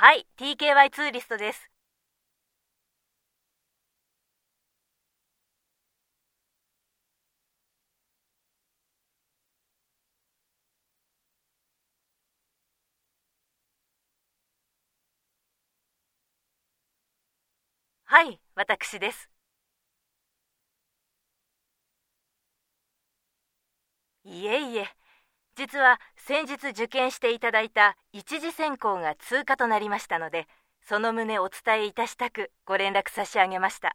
はい TKY ツーリストです。はい私です。いえいえ。実は先日受験していただいた一次選考が通過となりましたのでその旨お伝えいたしたくご連絡差し上げました。